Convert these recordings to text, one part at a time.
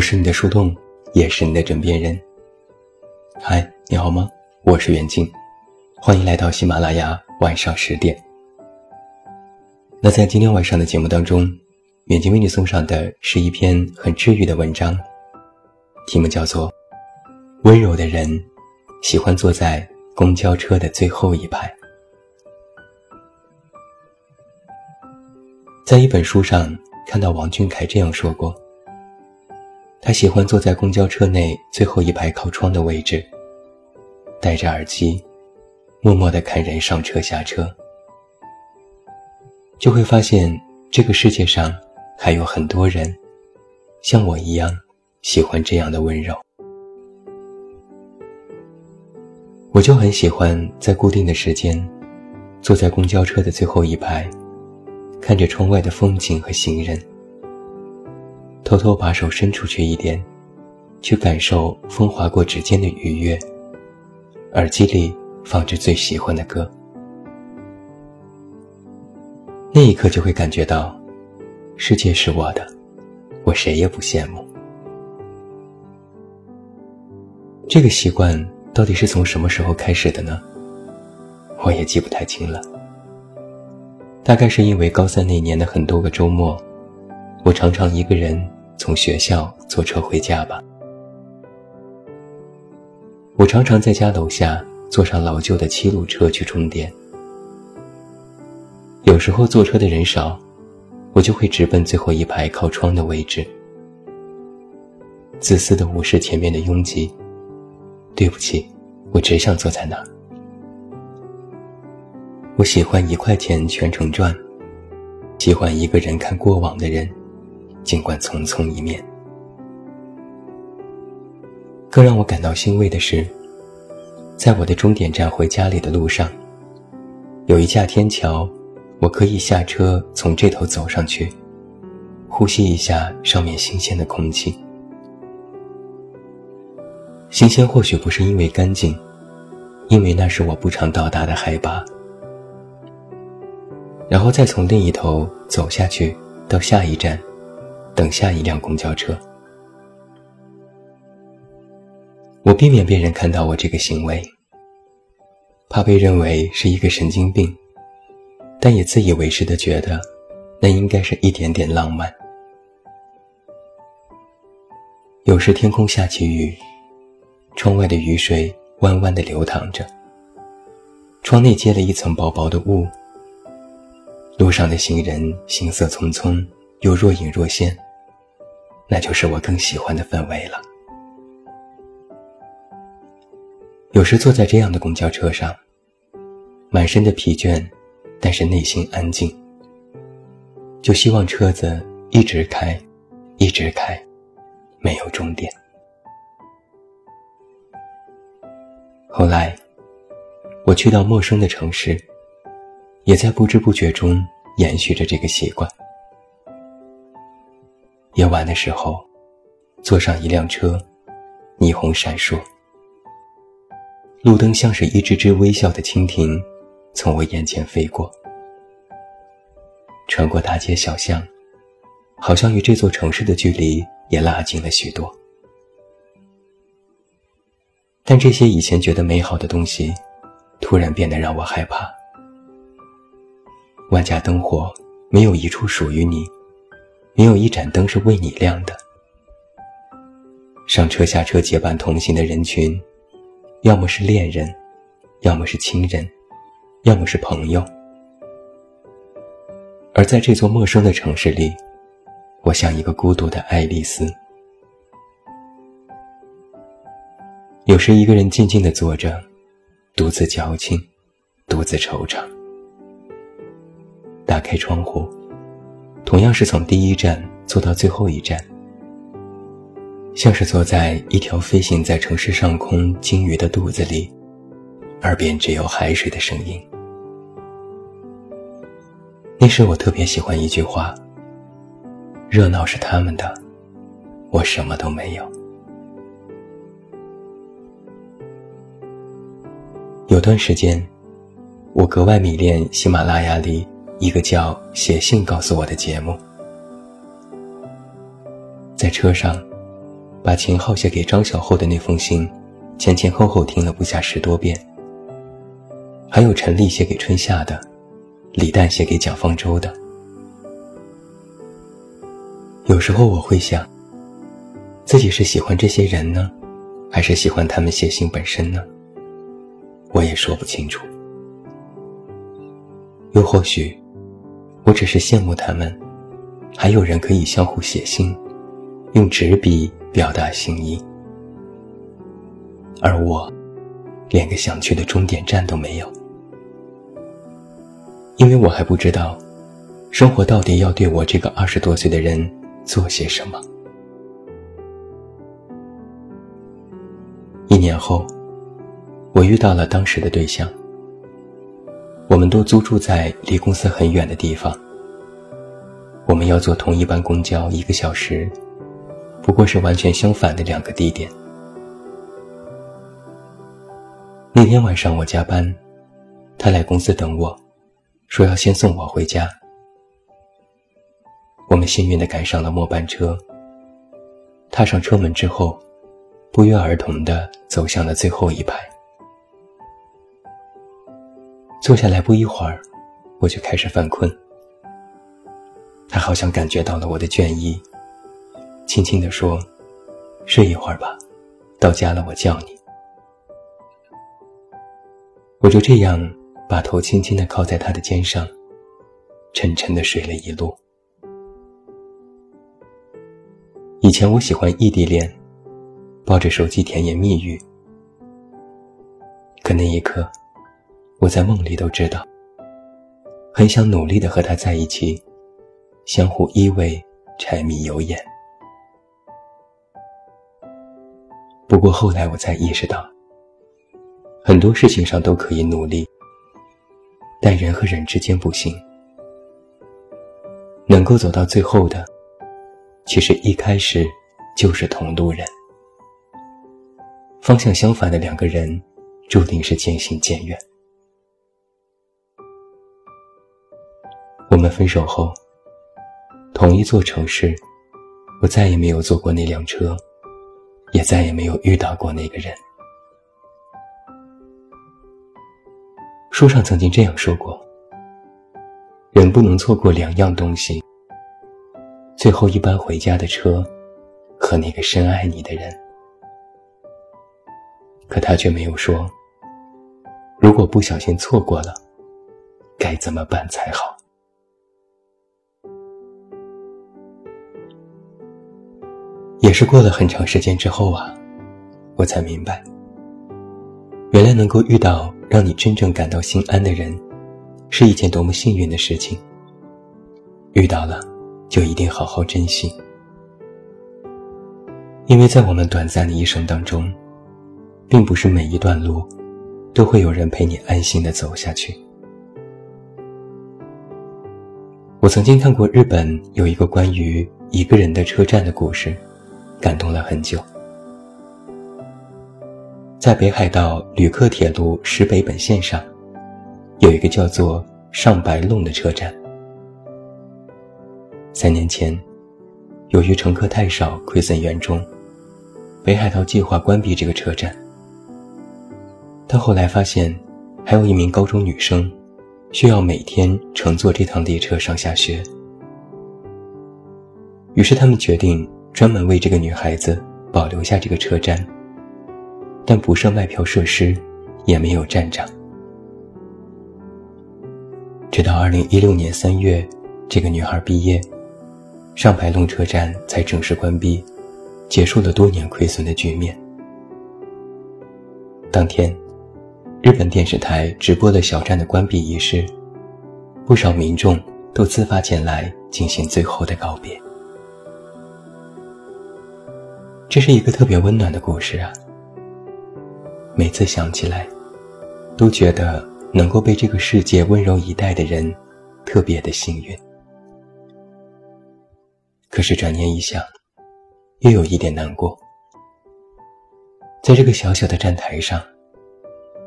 我是你的树洞，也是你的枕边人。嗨，你好吗？我是袁静，欢迎来到喜马拉雅晚上十点。那在今天晚上的节目当中，远近为你送上的是一篇很治愈的文章，题目叫做《温柔的人喜欢坐在公交车的最后一排》。在一本书上看到王俊凯这样说过。他喜欢坐在公交车内最后一排靠窗的位置，戴着耳机，默默地看人上车下车，就会发现这个世界上还有很多人，像我一样喜欢这样的温柔。我就很喜欢在固定的时间，坐在公交车的最后一排，看着窗外的风景和行人。偷偷把手伸出去一点，去感受风划过指尖的愉悦。耳机里放着最喜欢的歌，那一刻就会感觉到，世界是我的，我谁也不羡慕。这个习惯到底是从什么时候开始的呢？我也记不太清了。大概是因为高三那年的很多个周末。我常常一个人从学校坐车回家吧。我常常在家楼下坐上老旧的七路车去充电。有时候坐车的人少，我就会直奔最后一排靠窗的位置，自私的无视前面的拥挤。对不起，我只想坐在那儿。我喜欢一块钱全程转，喜欢一个人看过往的人。尽管匆匆一面，更让我感到欣慰的是，在我的终点站回家里的路上，有一架天桥，我可以下车从这头走上去，呼吸一下上面新鲜的空气。新鲜或许不是因为干净，因为那是我不常到达的海拔。然后再从另一头走下去到下一站。等下一辆公交车，我避免别人看到我这个行为，怕被认为是一个神经病，但也自以为是的觉得，那应该是一点点浪漫。有时天空下起雨，窗外的雨水弯弯的流淌着，窗内结了一层薄薄的雾，路上的行人行色匆匆，又若隐若现。那就是我更喜欢的氛围了。有时坐在这样的公交车上，满身的疲倦，但是内心安静，就希望车子一直开，一直开，没有终点。后来，我去到陌生的城市，也在不知不觉中延续着这个习惯。夜晚的时候，坐上一辆车，霓虹闪烁，路灯像是一只只微笑的蜻蜓，从我眼前飞过，穿过大街小巷，好像与这座城市的距离也拉近了许多。但这些以前觉得美好的东西，突然变得让我害怕。万家灯火，没有一处属于你。没有一盏灯是为你亮的。上车下车结伴同行的人群，要么是恋人，要么是亲人，要么是朋友。而在这座陌生的城市里，我像一个孤独的爱丽丝。有时一个人静静的坐着，独自矫情，独自惆怅。打开窗户。同样是从第一站坐到最后一站，像是坐在一条飞行在城市上空鲸鱼的肚子里，耳边只有海水的声音。那时我特别喜欢一句话：“热闹是他们的，我什么都没有。”有段时间，我格外迷恋喜马拉雅里。一个叫写信告诉我的节目，在车上，把秦昊写给张小厚的那封信，前前后后听了不下十多遍。还有陈丽写给春夏的，李诞写给蒋方舟的。有时候我会想，自己是喜欢这些人呢，还是喜欢他们写信本身呢？我也说不清楚。又或许，我只是羡慕他们，还有人可以相互写信，用纸笔。表达心意，而我连个想去的终点站都没有，因为我还不知道生活到底要对我这个二十多岁的人做些什么。一年后，我遇到了当时的对象，我们都租住在离公司很远的地方，我们要坐同一班公交一个小时。不过是完全相反的两个地点。那天晚上我加班，他来公司等我，说要先送我回家。我们幸运的赶上了末班车。踏上车门之后，不约而同的走向了最后一排。坐下来不一会儿，我就开始犯困。他好像感觉到了我的倦意。轻轻地说：“睡一会儿吧，到家了我叫你。”我就这样把头轻轻地靠在他的肩上，沉沉地睡了一路。以前我喜欢异地恋，抱着手机甜言蜜语，可那一刻，我在梦里都知道，很想努力的和他在一起，相互依偎，柴米油盐。不过后来我才意识到，很多事情上都可以努力，但人和人之间不行。能够走到最后的，其实一开始就是同路人。方向相反的两个人，注定是渐行渐远。我们分手后，同一座城市，我再也没有坐过那辆车。也再也没有遇到过那个人。书上曾经这样说过：人不能错过两样东西，最后一班回家的车和那个深爱你的人。可他却没有说，如果不小心错过了，该怎么办才好。也是过了很长时间之后啊，我才明白，原来能够遇到让你真正感到心安的人，是一件多么幸运的事情。遇到了，就一定好好珍惜，因为在我们短暂的一生当中，并不是每一段路，都会有人陪你安心的走下去。我曾经看过日本有一个关于一个人的车站的故事。感动了很久。在北海道旅客铁路石北本线上，有一个叫做上白弄的车站。三年前，由于乘客太少，亏损严重，北海道计划关闭这个车站。但后来发现，还有一名高中女生，需要每天乘坐这趟列车上下学。于是他们决定。专门为这个女孩子保留下这个车站，但不设卖票设施，也没有站长。直到二零一六年三月，这个女孩毕业，上白龙车站才正式关闭，结束了多年亏损的局面。当天，日本电视台直播了小站的关闭仪式，不少民众都自发前来进行最后的告别。这是一个特别温暖的故事啊！每次想起来，都觉得能够被这个世界温柔以待的人，特别的幸运。可是转念一想，又有一点难过。在这个小小的站台上，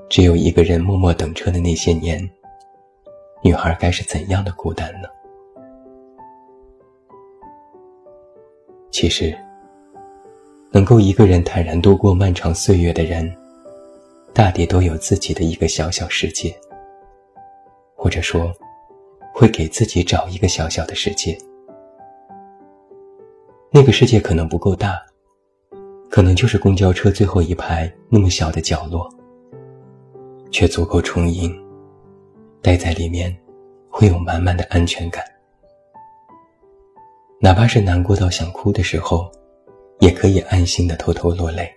只有一个人默默等车的那些年，女孩该是怎样的孤单呢？其实。能够一个人坦然度过漫长岁月的人，大抵都有自己的一个小小世界，或者说，会给自己找一个小小的世界。那个世界可能不够大，可能就是公交车最后一排那么小的角落，却足够充盈。待在里面，会有满满的安全感。哪怕是难过到想哭的时候。也可以安心的偷偷落泪。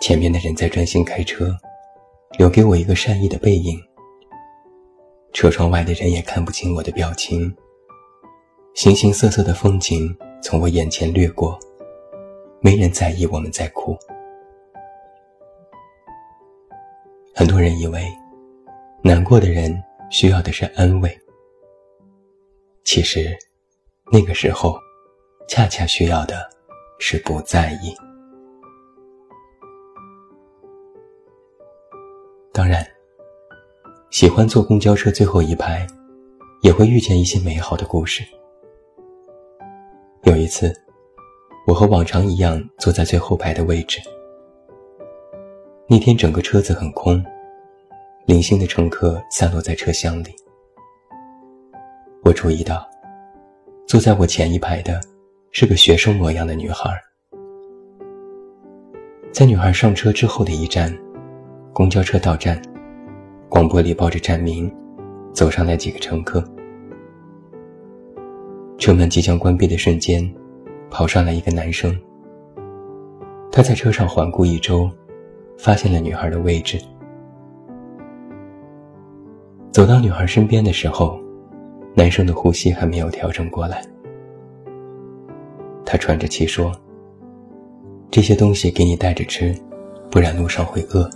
前面的人在专心开车，留给我一个善意的背影。车窗外的人也看不清我的表情。形形色色的风景从我眼前掠过，没人在意我们在哭。很多人以为，难过的人需要的是安慰。其实，那个时候。恰恰需要的是不在意。当然，喜欢坐公交车最后一排，也会遇见一些美好的故事。有一次，我和往常一样坐在最后排的位置。那天整个车子很空，零星的乘客散落在车厢里。我注意到，坐在我前一排的。是个学生模样的女孩。在女孩上车之后的一站，公交车到站，广播里报着站名，走上来几个乘客。车门即将关闭的瞬间，跑上来一个男生。他在车上环顾一周，发现了女孩的位置。走到女孩身边的时候，男生的呼吸还没有调整过来。他喘着气说：“这些东西给你带着吃，不然路上会饿。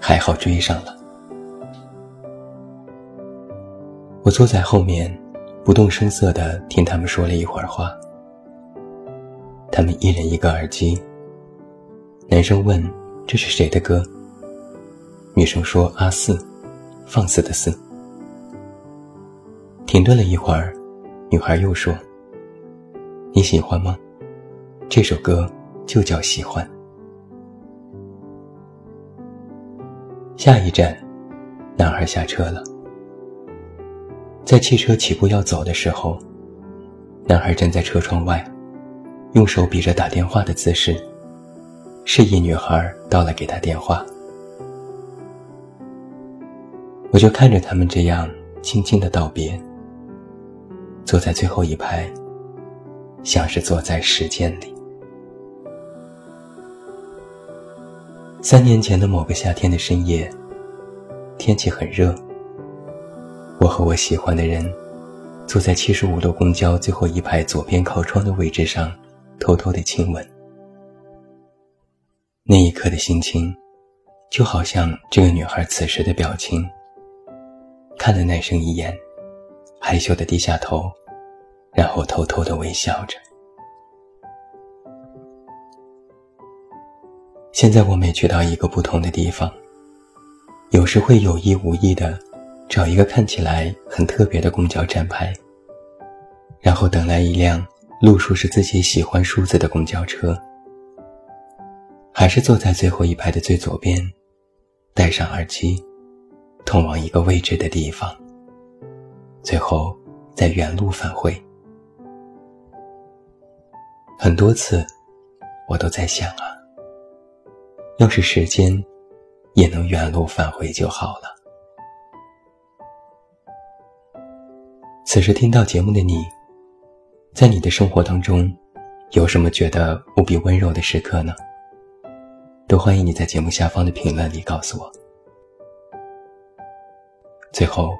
还好追上了。”我坐在后面，不动声色地听他们说了一会儿话。他们一人一个耳机。男生问：“这是谁的歌？”女生说：“阿四，放肆的肆。”停顿了一会儿，女孩又说。你喜欢吗？这首歌就叫喜欢。下一站，男孩下车了。在汽车起步要走的时候，男孩站在车窗外，用手比着打电话的姿势，示意女孩到了给他电话。我就看着他们这样轻轻的道别，坐在最后一排。像是坐在时间里。三年前的某个夏天的深夜，天气很热。我和我喜欢的人，坐在七十五路公交最后一排左边靠窗的位置上，偷偷的亲吻。那一刻的心情，就好像这个女孩此时的表情。看了男生一眼，害羞的低下头。然后偷偷的微笑着。现在我每去到一个不同的地方，有时会有意无意的找一个看起来很特别的公交站牌，然后等来一辆路数是自己喜欢数字的公交车，还是坐在最后一排的最左边，戴上耳机，通往一个未知的地方，最后再原路返回。很多次，我都在想啊，要是时间也能原路返回就好了。此时听到节目的你，在你的生活当中，有什么觉得无比温柔的时刻呢？都欢迎你在节目下方的评论里告诉我。最后，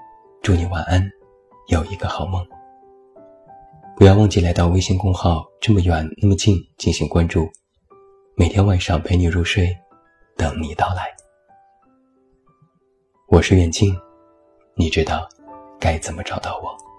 祝你晚安，有一个好梦。不要忘记来到微信公号“这么远那么近”进行关注，每天晚上陪你入睡，等你到来。我是远近，你知道该怎么找到我。